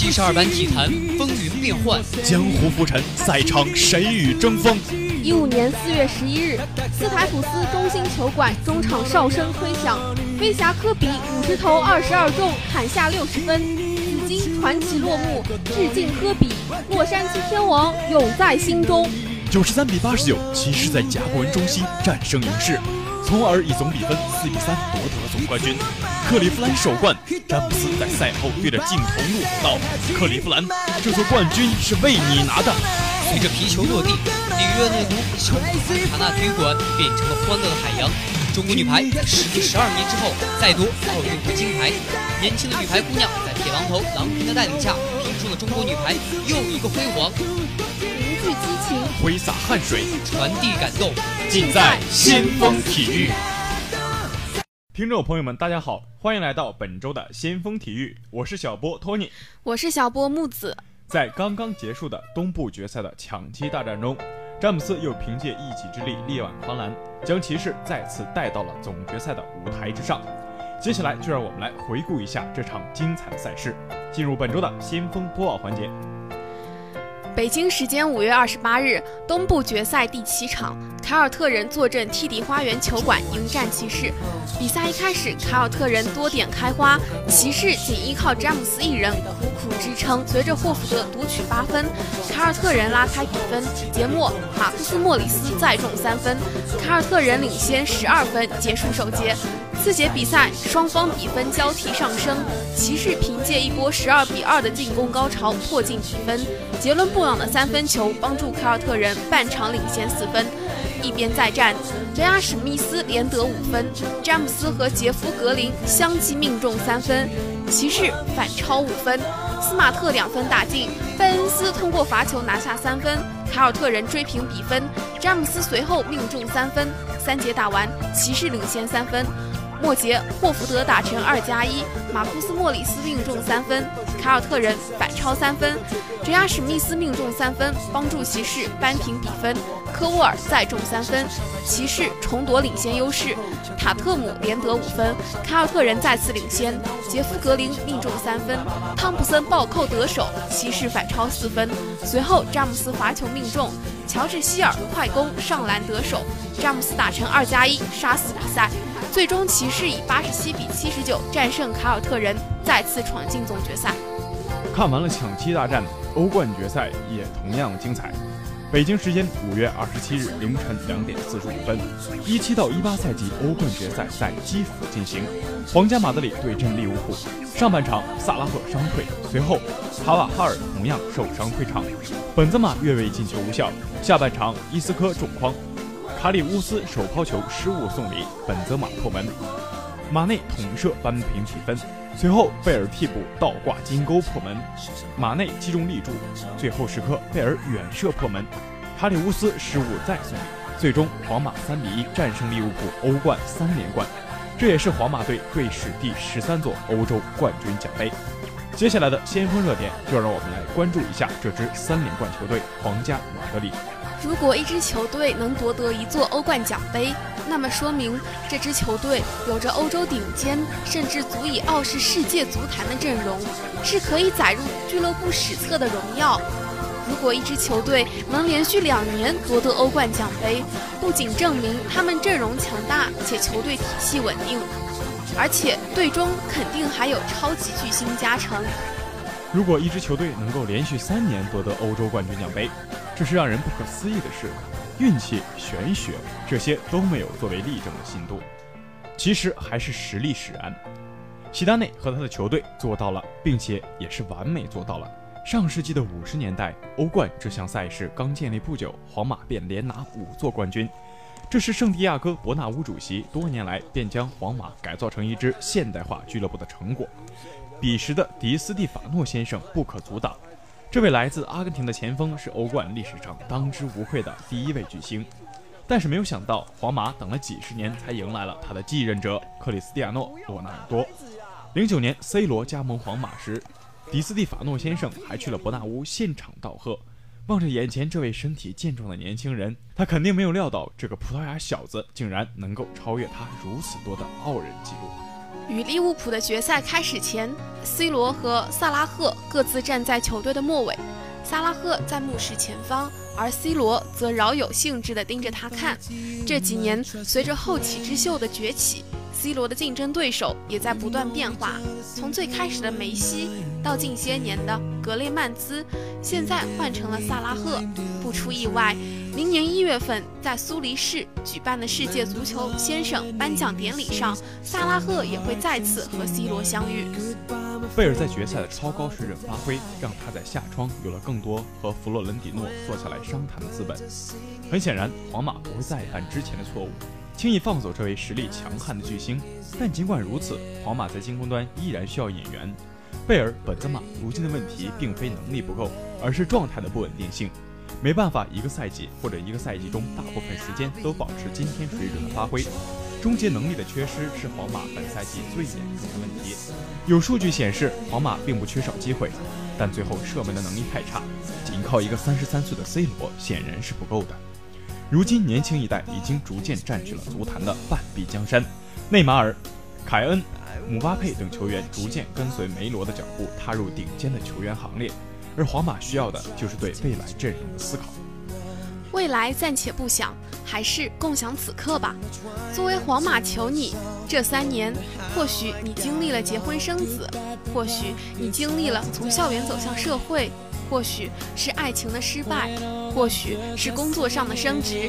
七十二般体坛风云变幻，江湖浮沉，赛场谁与争锋？一五年四月十一日，斯台普斯中心球馆中场哨声吹响，飞侠科比五十投二十二中，砍下六十分，紫金传奇落幕，致敬科比，洛杉矶天王永在心中。九十三比八十九，骑士在甲骨文中心战胜勇士。从而以总比分四比三夺得了总冠军。克利夫兰首冠，詹姆斯在赛后对着镜头怒吼道：“克利夫兰，这座冠军是为你拿的。”随着皮球落地，里约热内卢小卡纳体育馆变成了欢乐的海洋。中国女排时隔十二年之后再夺奥运会金牌，年轻的女排姑娘在铁榔头郎平的带领下，拼出了中国女排又一个辉煌。凝聚激情，挥洒汗水，传递感动。尽在先锋体育。听众朋友们，大家好，欢迎来到本周的先锋体育，我是小波托尼，我是小波木子。在刚刚结束的东部决赛的抢七大战中，詹姆斯又凭借一己之力力挽狂澜，将骑士再次带到了总决赛的舞台之上。接下来就让我们来回顾一下这场精彩的赛事，进入本周的先锋播报环节。北京时间五月二十八日，东部决赛第七场，凯尔特人坐镇 TD 花园球馆迎战骑士。比赛一开始，凯尔特人多点开花，骑士仅依靠詹姆斯一人苦苦支撑。随着霍福德独取八分，凯尔特人拉开比分。节末，马克斯·莫里斯再中三分，凯尔特人领先十二分，结束首节。四节比赛，双方比分交替上升，骑士凭借一波十二比二的进攻高潮迫近比分。杰伦布朗的三分球帮助凯尔特人半场领先四分。一边再战，雷阿史密斯连得五分，詹姆斯和杰夫格林相继命中三分，骑士反超五分。斯马特两分打进，贝恩斯通过罚球拿下三分，凯尔特人追平比分。詹姆斯随后命中三分。三节打完，骑士领先三分。末节，霍福德打成二加一，马库斯·莫里斯命中三分，凯尔特人反超三分，杰亚·史密斯命中三分，帮助骑士扳平比分。科沃尔再中三分，骑士重夺领先优势。塔特姆连得五分，凯尔特人再次领先。杰夫·格林命中三分，汤普森暴扣得手，骑士反超四分。随后詹姆斯罚球命中，乔治·希尔快攻上篮得手，詹姆斯打成二加一，杀死比赛。最终，骑士以八十七比七十九战胜凯尔特人，再次闯进总决赛。看完了抢七大战，欧冠决赛也同样精彩。北京时间五月二十七日凌晨两点四十五分，一七到一八赛季欧冠决赛在基辅进行，皇家马德里对阵利物浦。上半场萨拉赫伤退，随后卡瓦哈尔同样受伤退场，本泽马越位进球无效。下半场伊斯科中框。卡里乌斯手抛球失误送礼，本泽马破门，马内捅射扳平比分。随后贝尔替补倒挂金钩破门，马内击中立柱。最后时刻贝尔远射破门，卡里乌斯失误再送礼。最终皇马三比一战胜利物浦，欧冠三连冠。这也是皇马队队史第十三座欧洲冠军奖杯。接下来的先锋热点，就让我们来关注一下这支三连冠球队——皇家马德里。如果一支球队能夺得一座欧冠奖杯，那么说明这支球队有着欧洲顶尖，甚至足以傲视世界足坛的阵容，是可以载入俱乐部史册的荣耀。如果一支球队能连续两年夺得欧冠奖杯，不仅证明他们阵容强大且球队体系稳定，而且队中肯定还有超级巨星加成。如果一支球队能够连续三年夺得欧洲冠军奖杯，这是让人不可思议的事。运气、玄学这些都没有作为例证的信度，其实还是实力使然。齐达内和他的球队做到了，并且也是完美做到了。上世纪的五十年代，欧冠这项赛事刚建立不久，皇马便连拿五座冠军，这是圣地亚哥·伯纳乌主席多年来便将皇马改造成一支现代化俱乐部的成果。彼时的迪斯蒂法诺先生不可阻挡，这位来自阿根廷的前锋是欧冠历史上当之无愧的第一位巨星。但是没有想到，皇马等了几十年才迎来了他的继任者克里斯蒂亚诺·罗纳尔多。零九年 C 罗加盟皇马时，迪斯蒂法诺先生还去了伯纳乌现场道贺。望着眼前这位身体健壮的年轻人，他肯定没有料到这个葡萄牙小子竟然能够超越他如此多的傲人纪录。与利物浦的决赛开始前，C 罗和萨拉赫各自站在球队的末尾，萨拉赫在目视前方，而 C 罗则饶有兴致地盯着他看。这几年，随着后起之秀的崛起。C 罗的竞争对手也在不断变化，从最开始的梅西，到近些年的格雷曼兹，现在换成了萨拉赫。不出意外，明年一月份在苏黎世举办的世界足球先生颁奖典礼上，萨拉赫也会再次和 C 罗相遇。贝尔在决赛的超高水准发挥，让他在夏窗有了更多和弗洛伦蒂诺坐下来商谈的资本。很显然，皇马不会再犯之前的错误。轻易放走这位实力强悍的巨星，但尽管如此，皇马在进攻端依然需要引援。贝尔、本泽马如今的问题并非能力不够，而是状态的不稳定性，没办法一个赛季或者一个赛季中大部分时间都保持今天水准的发挥。终结能力的缺失是皇马本赛季最严重的问题。有数据显示，皇马并不缺少机会，但最后射门的能力太差，仅靠一个三十三岁的 C 罗显然是不够的。如今，年轻一代已经逐渐占据了足坛的半壁江山，内马尔、凯恩、姆巴佩等球员逐渐跟随梅罗的脚步，踏入顶尖的球员行列。而皇马需要的就是对未来阵容的思考。未来暂且不想，还是共享此刻吧。作为皇马球迷，这三年，或许你经历了结婚生子，或许你经历了从校园走向社会。或许是爱情的失败，或许是工作上的升职，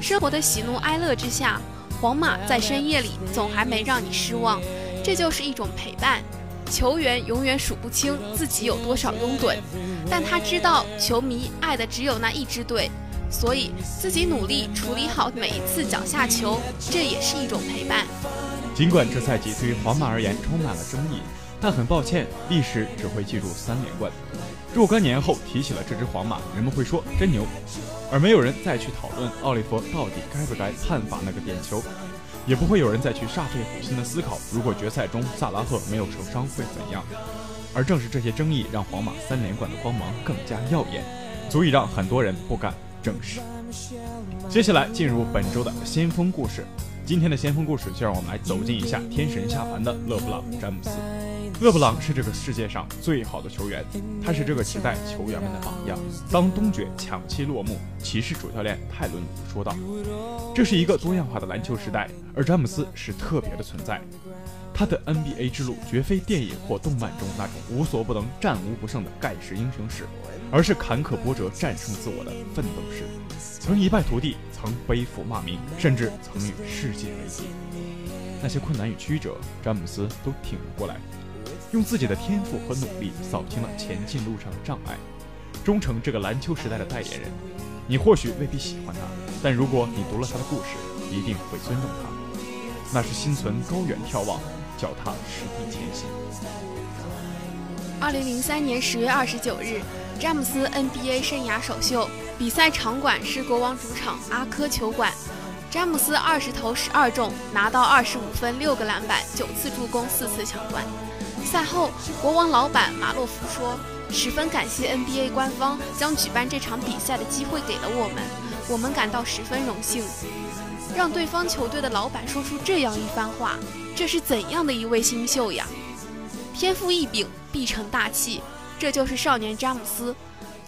生活的喜怒哀乐之下，皇马在深夜里总还没让你失望。这就是一种陪伴。球员永远数不清自己有多少拥趸，但他知道球迷爱的只有那一支队，所以自己努力处理好每一次脚下球，这也是一种陪伴。尽管这赛季对于皇马而言充满了争议，但很抱歉，历史只会记住三连冠。若干年后提起了这支皇马，人们会说真牛，而没有人再去讨论奥利弗到底该不该判罚那个点球，也不会有人再去煞费苦心的思考，如果决赛中萨拉赫没有受伤会怎样。而正是这些争议，让皇马三连冠的光芒更加耀眼，足以让很多人不敢正视。接下来进入本周的先锋故事，今天的先锋故事就让我们来走进一下天神下凡的勒布朗·詹姆斯。勒布朗是这个世界上最好的球员，他是这个时代球员们的榜样。当东决抢七落幕，骑士主教练泰伦说道：“这是一个多样化的篮球时代，而詹姆斯是特别的存在。他的 NBA 之路绝非电影或动漫中那种无所不能、战无不胜的盖世英雄史，而是坎坷波折、战胜自我的奋斗史。曾一败涂地，曾背负骂名，甚至曾与世界为敌。那些困难与曲折，詹姆斯都挺了过来。”用自己的天赋和努力扫清了前进路上的障碍，忠诚这个篮球时代的代言人。你或许未必喜欢他，但如果你读了他的故事，一定会尊重他。那是心存高远眺望，脚踏实地前行。二零零三年十月二十九日，詹姆斯 NBA 生涯首秀，比赛场馆是国王主场阿科球馆。詹姆斯二十投十二中，拿到二十五分、六个篮板、九次助攻、四次抢断。赛后，国王老板马洛夫说：“十分感谢 NBA 官方将举办这场比赛的机会给了我们，我们感到十分荣幸。”让对方球队的老板说出这样一番话，这是怎样的一位新秀呀？天赋异禀，必成大器，这就是少年詹姆斯。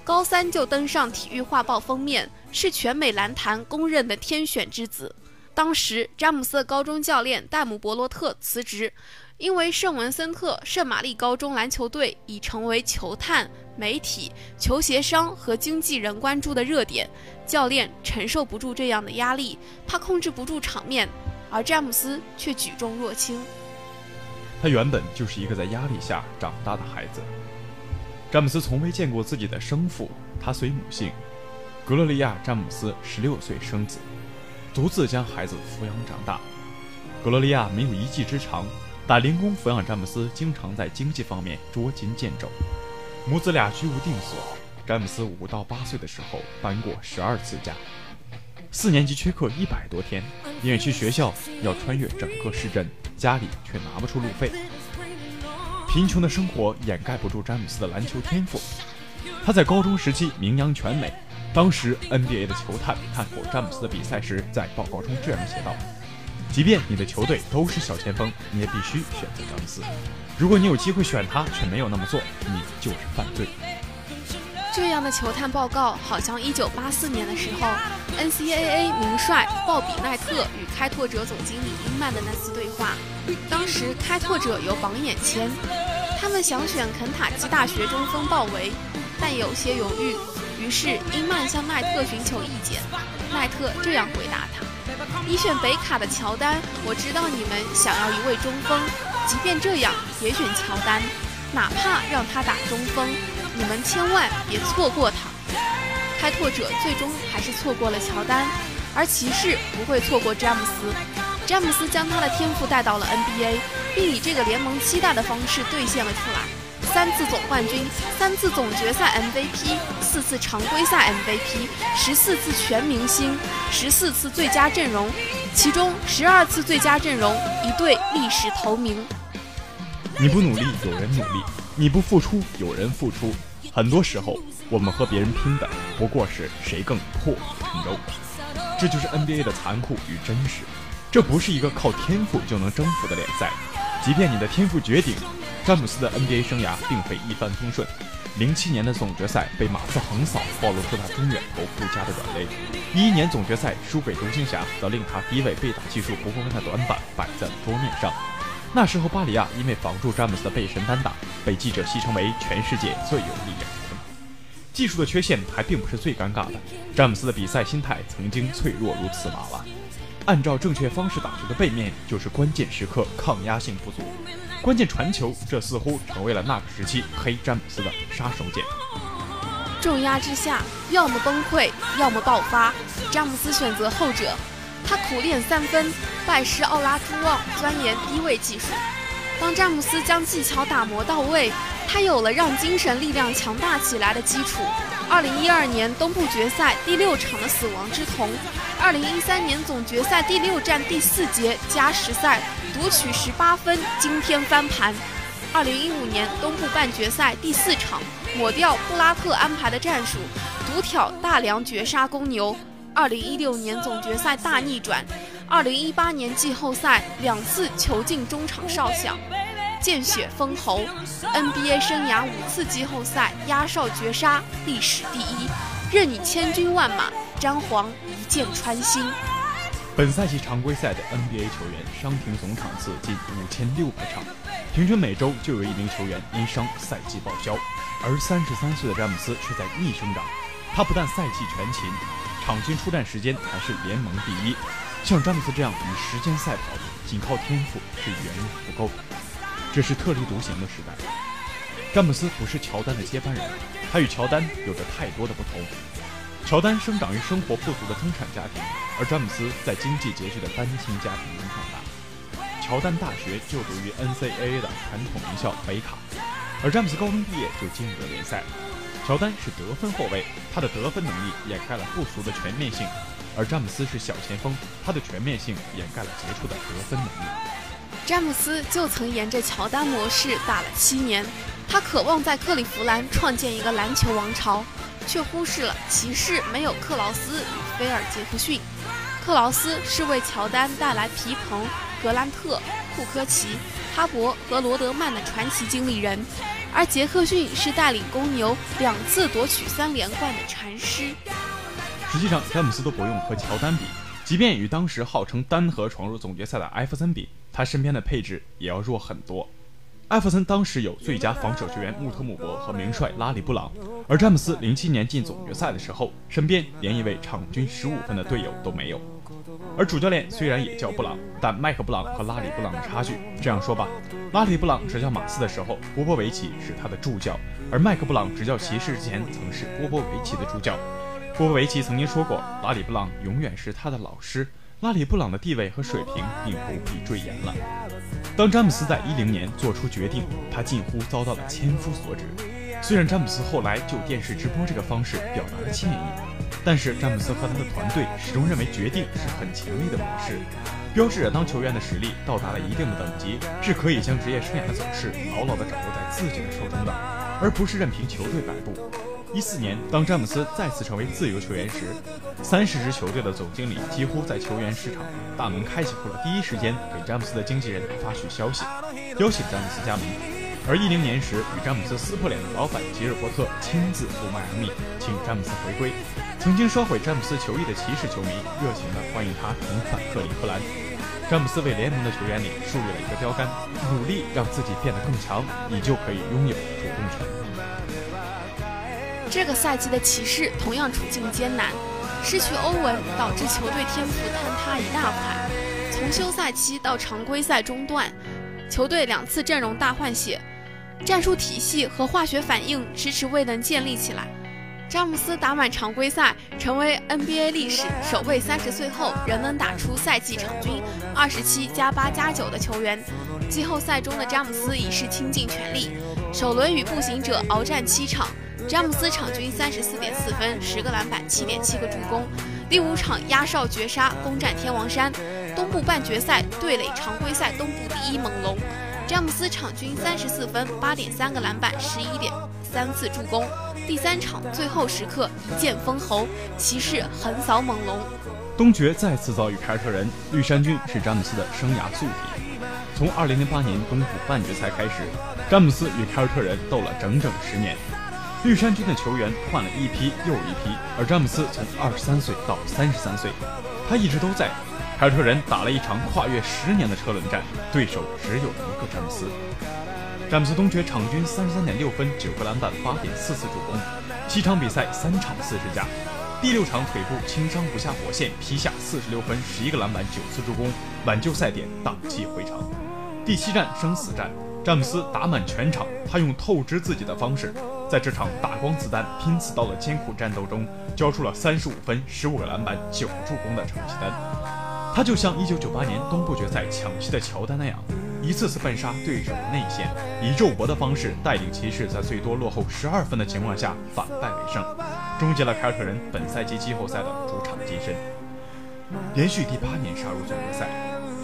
高三就登上体育画报封面，是全美篮坛公认的天选之子。当时，詹姆斯的高中教练戴姆伯罗特辞职。因为圣文森特圣玛丽高中篮球队已成为球探、媒体、球鞋商和经纪人关注的热点，教练承受不住这样的压力，怕控制不住场面，而詹姆斯却举重若轻。他原本就是一个在压力下长大的孩子。詹姆斯从未见过自己的生父，他随母姓，格洛利亚·詹姆斯十六岁生子，独自将孩子抚养长大。格洛利亚没有一技之长。打零工抚养詹姆斯，经常在经济方面捉襟见肘，母子俩居无定所。詹姆斯五到八岁的时候搬过十二次家，四年级缺课一百多天，因为去学校要穿越整个市镇，家里却拿不出路费。贫穷的生活掩盖不住詹姆斯的篮球天赋，他在高中时期名扬全美。当时 NBA 的球探看过詹姆斯的比赛时，在报告中这样写道。即便你的球队都是小前锋，你也必须选择詹姆斯。如果你有机会选他却没有那么做，你就是犯罪。这样的球探报告，好像1984年的时候，NCAA 名帅鲍比奈特与开拓者总经理英曼的那次对话。当时开拓者有榜眼签，他们想选肯塔基大学中锋鲍维，但有些犹豫。于是英曼向奈特寻求意见，奈特这样回答他：“你选北卡的乔丹，我知道你们想要一位中锋，即便这样也选乔丹，哪怕让他打中锋。”你们千万别错过他。开拓者最终还是错过了乔丹，而骑士不会错过詹姆斯。詹姆斯将他的天赋带到了 NBA，并以这个联盟期待的方式兑现了出来：三次总冠军，三次总决赛 MVP，四次常规赛 MVP，十四次全明星，十四次最佳阵容，其中十二次最佳阵容，一队历史头名。你不努力，有人努力；你不付出，有人付出。很多时候，我们和别人拼的不过是谁更破釜沉舟。这就是 NBA 的残酷与真实。这不是一个靠天赋就能征服的联赛。即便你的天赋绝顶，詹姆斯的 NBA 生涯并非一帆风顺。零七年的总决赛被马刺横扫，暴露出他中远投不佳的软肋。一一年总决赛输给独行侠，则令他低位被打技术不过分的短板摆在了桌面上。那时候，巴里亚因为防住詹姆斯的背身单打，被记者戏称为全世界最有力量的。技术的缺陷还并不是最尴尬的，詹姆斯的比赛心态曾经脆弱如此娃娃。按照正确方式打球的背面，就是关键时刻抗压性不足，关键传球，这似乎成为了那个时期黑詹姆斯的杀手锏。重压之下，要么崩溃，要么爆发，詹姆斯选择后者。他苦练三分，拜师奥拉朱旺，钻研低位技术。当詹姆斯将技巧打磨到位，他有了让精神力量强大起来的基础。二零一二年东部决赛第六场的死亡之瞳，二零一三年总决赛第六战第四节加时赛夺取十八分，惊天翻盘。二零一五年东部半决赛第四场，抹掉布拉特安排的战术，独挑大梁绝杀公牛。二零一六年总决赛大逆转，二零一八年季后赛两次球进中场哨响，见血封喉。NBA 生涯五次季后赛压哨绝杀，历史第一。任你千军万马，詹皇一箭穿心。本赛季常规赛的 NBA 球员伤停总场次近五千六百场，平均每周就有一名球员因伤赛季报销。而三十三岁的詹姆斯却在逆生长，他不但赛季全勤。场均出战时间还是联盟第一，像詹姆斯这样与时间赛跑，仅靠天赋是远远不够的。这是特立独行的时代。詹姆斯不是乔丹的接班人，他与乔丹有着太多的不同。乔丹生长于生活富足的中产家庭，而詹姆斯在经济拮据的单亲家庭中长大。乔丹大学就读于 NCAA 的传统名校北卡，而詹姆斯高中毕业就进入了联赛。乔丹是得分后卫，他的得分能力掩盖了不俗的全面性；而詹姆斯是小前锋，他的全面性掩盖了杰出的得分能力。詹姆斯就曾沿着乔丹模式打了七年，他渴望在克利夫兰创建一个篮球王朝，却忽视了骑士没有克劳斯与菲尔杰克逊。克劳斯是为乔丹带来皮蓬、格兰特、库科奇、哈勃和罗德曼的传奇经理人。而杰克逊是带领公牛两次夺取三连冠的禅师。实际上，詹姆斯都不用和乔丹比，即便与当时号称单核闯入总决赛的艾弗森比，他身边的配置也要弱很多。艾弗森当时有最佳防守球员穆特穆博和名帅拉里布朗，而詹姆斯零七年进总决赛的时候，身边连一位场均十五分的队友都没有。而主教练虽然也叫布朗，但麦克布朗和拉里布朗的差距，这样说吧，拉里布朗执教马刺的时候，波波维奇是他的助教，而麦克布朗执教骑士之前曾是波波维奇的助教。波波维奇曾经说过，拉里布朗永远是他的老师。拉里布朗的地位和水平并不必赘言了。当詹姆斯在一零年做出决定，他近乎遭到了千夫所指。虽然詹姆斯后来就电视直播这个方式表达了歉意，但是詹姆斯和他的团队始终认为决定是很强力的模式，标志着当球员的实力到达了一定的等级，是可以将职业生涯的走势牢牢地掌握在自己的手中的，而不是任凭球队摆布。一四年，当詹姆斯再次成为自由球员时，三十支球队的总经理几乎在球员市场大门开启后的第一时间给詹姆斯的经纪人发去消息，邀请詹姆斯加盟。而一零年时，与詹姆斯撕破脸的老板吉尔伯特亲自赴迈阿密，请詹姆斯回归。曾经烧毁詹姆斯球衣的骑士球迷热情地欢迎他重返克利夫兰。詹姆斯为联盟的球员里树立了一个标杆：努力让自己变得更强，你就可以拥有主动权。这个赛季的骑士同样处境艰难，失去欧文导致球队天赋坍塌一大块。从休赛期到常规赛中断，球队两次阵容大换血，战术体系和化学反应迟迟未能建立起来。詹姆斯打满常规赛，成为 NBA 历史首位三十岁后仍能打出赛季场均二十七加八加九的球员。季后赛中的詹姆斯已是倾尽全力，首轮与步行者鏖战七场。詹姆斯场均三十四点四分，十个篮板，七点七个助攻。第五场压哨绝杀，攻占天王山。东部半决赛对垒常规赛东部第一猛龙，詹姆斯场均三十四分，八点三个篮板，十一点三次助攻。第三场最后时刻一剑封喉，骑士横扫猛龙。东决再次遭遇凯尔特人，绿衫军是詹姆斯的生涯宿敌。从二零零八年东部半决赛开始，詹姆斯与凯尔特人斗了整整十年。绿衫军的球员换了一批又一批，而詹姆斯从二十三岁到三十三岁，他一直都在。凯尔特人打了一场跨越十年的车轮战，对手只有一个詹姆斯。詹姆斯东决场均三十三点六分、九个篮板、八点四次助攻，七场比赛三场四十加。第六场腿部轻伤不下火线，劈下四十六分、十一个篮板、九次助攻，挽救赛点，荡气回肠。第七战生死战，詹姆斯打满全场，他用透支自己的方式。在这场打光子弹、拼刺刀的艰苦战斗中，交出了三十五分、十五个篮板、九助攻的成绩单。他就像一九九八年东部决赛抢七的乔丹那样，一次次奔杀对手的内线，以肉搏的方式带领骑士在最多落后十二分的情况下反败为胜，终结了凯尔特人本赛季季后赛的主场金身，连续第八年杀入总决赛。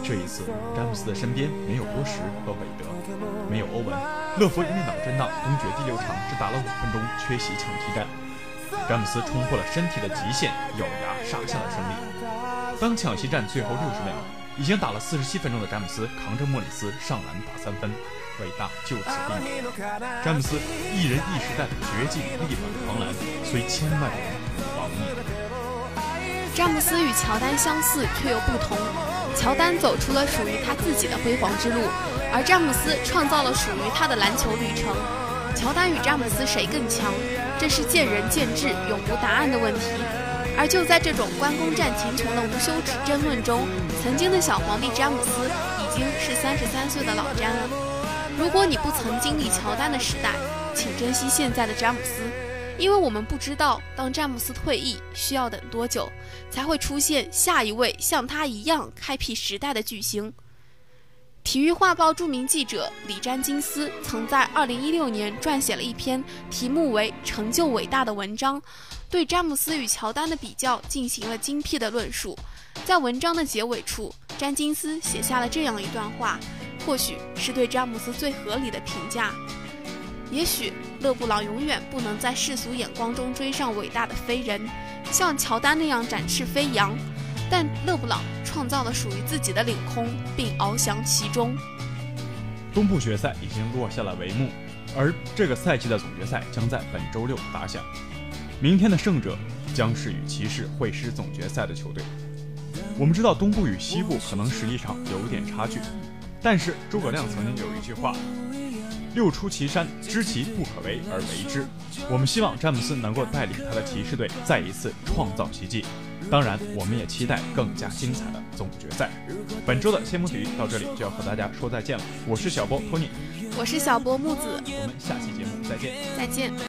这一次，詹姆斯的身边没有波什和韦德，没有欧文，勒夫因为脑震荡，东决第六场只打了五分钟，缺席抢七战。詹姆斯冲破了身体的极限，咬牙杀下了胜利。当抢七战最后六十秒，已经打了四十七分钟的詹姆斯扛着莫里斯上篮打三分，伟大就此定格。詹姆斯一人一时代的绝境力挽狂澜，虽千万人不防逆。詹姆斯与乔丹相似，却又不同。乔丹走出了属于他自己的辉煌之路，而詹姆斯创造了属于他的篮球旅程。乔丹与詹姆斯谁更强？这是见仁见智、永无答案的问题。而就在这种关公战秦琼的无休止争论中，曾经的小皇帝詹姆斯已经是三十三岁的老詹了。如果你不曾经历乔丹的时代，请珍惜现在的詹姆斯。因为我们不知道，当詹姆斯退役需要等多久，才会出现下一位像他一样开辟时代的巨星。体育画报著名记者李詹金斯曾在2016年撰写了一篇题目为《成就伟大》的文章，对詹姆斯与乔丹的比较进行了精辟的论述。在文章的结尾处，詹金斯写下了这样一段话，或许是对詹姆斯最合理的评价。也许勒布朗永远不能在世俗眼光中追上伟大的飞人，像乔丹那样展翅飞扬，但勒布朗创造了属于自己的领空，并翱翔其中。东部决赛已经落下了帷幕，而这个赛季的总决赛将在本周六打响。明天的胜者将是与骑士会师总决赛的球队。我们知道东部与西部可能实力上有点差距，但是诸葛亮曾经有一句话。六出祁山，知其不可为而为之。我们希望詹姆斯能够带领他的骑士队再一次创造奇迹。当然，我们也期待更加精彩的总决赛。本周的先锋体育到这里就要和大家说再见了。我是小波托尼，我是小波木子，我们下期节目再见，再见。